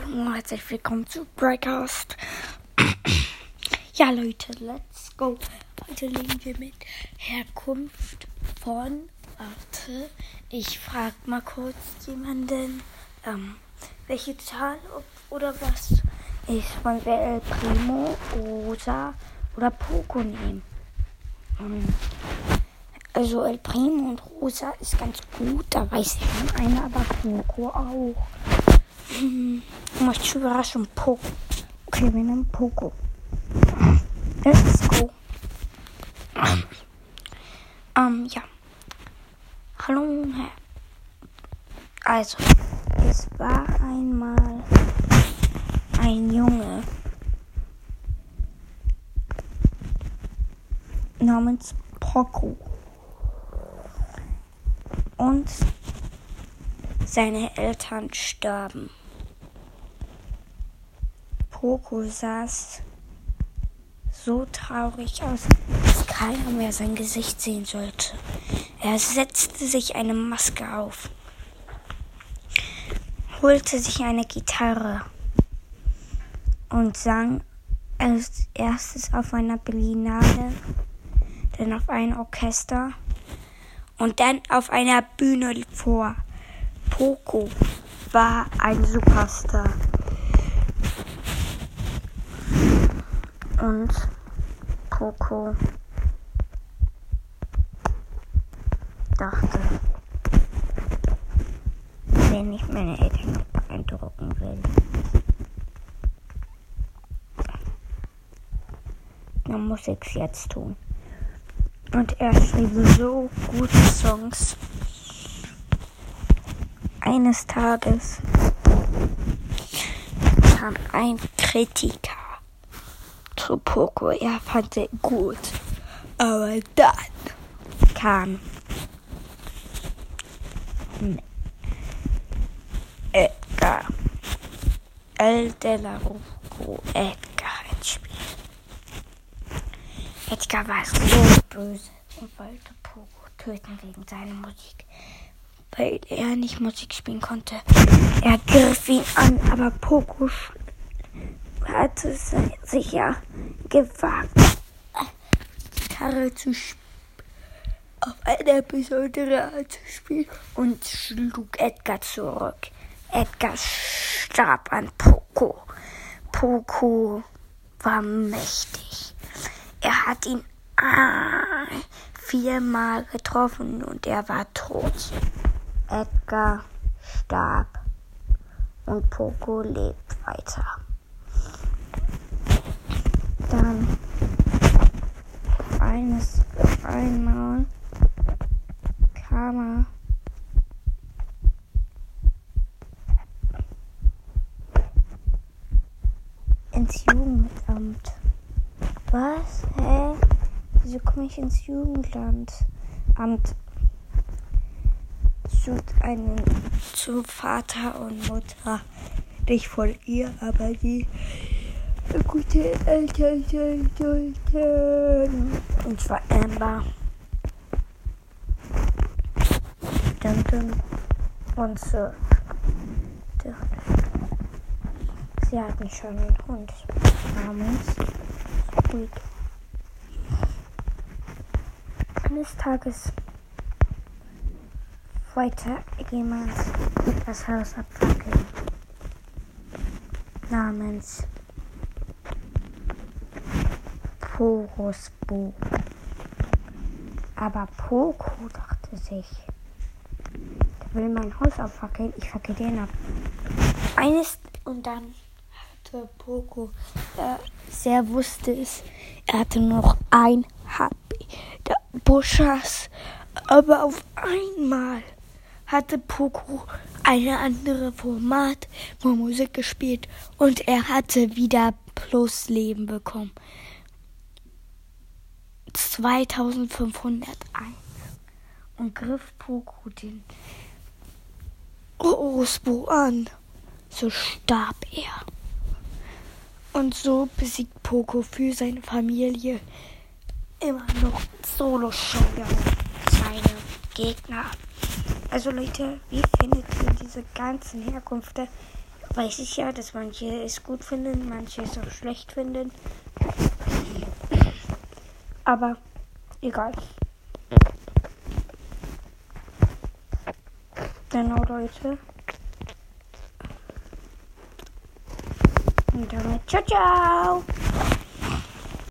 Hallo und herzlich willkommen zu Breakcast. ja, Leute, let's go. Heute legen wir mit Herkunft von. Warte, ich frage mal kurz jemanden, ähm, welche Zahl oder was ich von wer El Primo, Rosa oder Poco nehmen. Also El Primo und Rosa ist ganz gut, da weiß ich schon eine, aber Poco auch. Möchte ich überraschen. Poco. Okay, wir nehmen Poco. Let's go. Ähm, ja. Hallo, Herr. Also, es war einmal ein Junge namens Poco. Und seine Eltern starben. Poco saß so traurig aus, dass keiner mehr sein Gesicht sehen sollte. Er setzte sich eine Maske auf, holte sich eine Gitarre und sang als erstes auf einer Berlinale, dann auf ein Orchester und dann auf einer Bühne vor. Poco war ein Superstar. Und Poco dachte, wenn ich meine Eltern noch beeindrucken will, dann muss ich es jetzt tun. Und er schrieb so gute Songs. Eines Tages kam ein Kritiker zu Poco. Er fand sie gut. Aber dann kam Edgar El de la Ruco Edgar ins Spiel. Edgar war so böse und wollte Poco töten wegen seiner Musik. Weil er nicht Musik spielen konnte. Er griff ihn an, aber Poco hatte sich ja gewagt, Gitarre zu auf eine besondere Art zu spielen und schlug Edgar zurück. Edgar starb an Poco. Poco war mächtig. Er hat ihn viermal getroffen und er war tot. Edgar starb und Poco lebt weiter dann eines einmal kam er ins Jugendamt. Was? Hä? Wieso komme ich ins Jugendamt? Amt zu einem zu Vater und Mutter. Nicht von ihr, aber die gute Eltern sollten. Und zwar Amber. Duncan und Sir. Sie hatten schon einen Hund namens Squeak. Eines Tages wollte jemand das Haus abfackeln namens Poros Buch. Aber Poco dachte sich, der will mein Haus abfackeln, ich fackel den ab. Eines und dann hatte Poco, der sehr wusste es, er hatte noch ein HP, der Buschers, aber auf einmal hatte Poco eine andere Format von Musik gespielt und er hatte wieder Plusleben bekommen. 2501 und griff Poco den Orosbo an. So starb er. Und so besiegt Poco für seine Familie immer noch solo showdown seine Gegner. Also Leute, wie findet ihr diese ganzen Herkünfte weiß ich ja, dass manche es gut finden, manche es auch schlecht finden. Aber egal. Genau, Leute. Und damit ciao, ciao.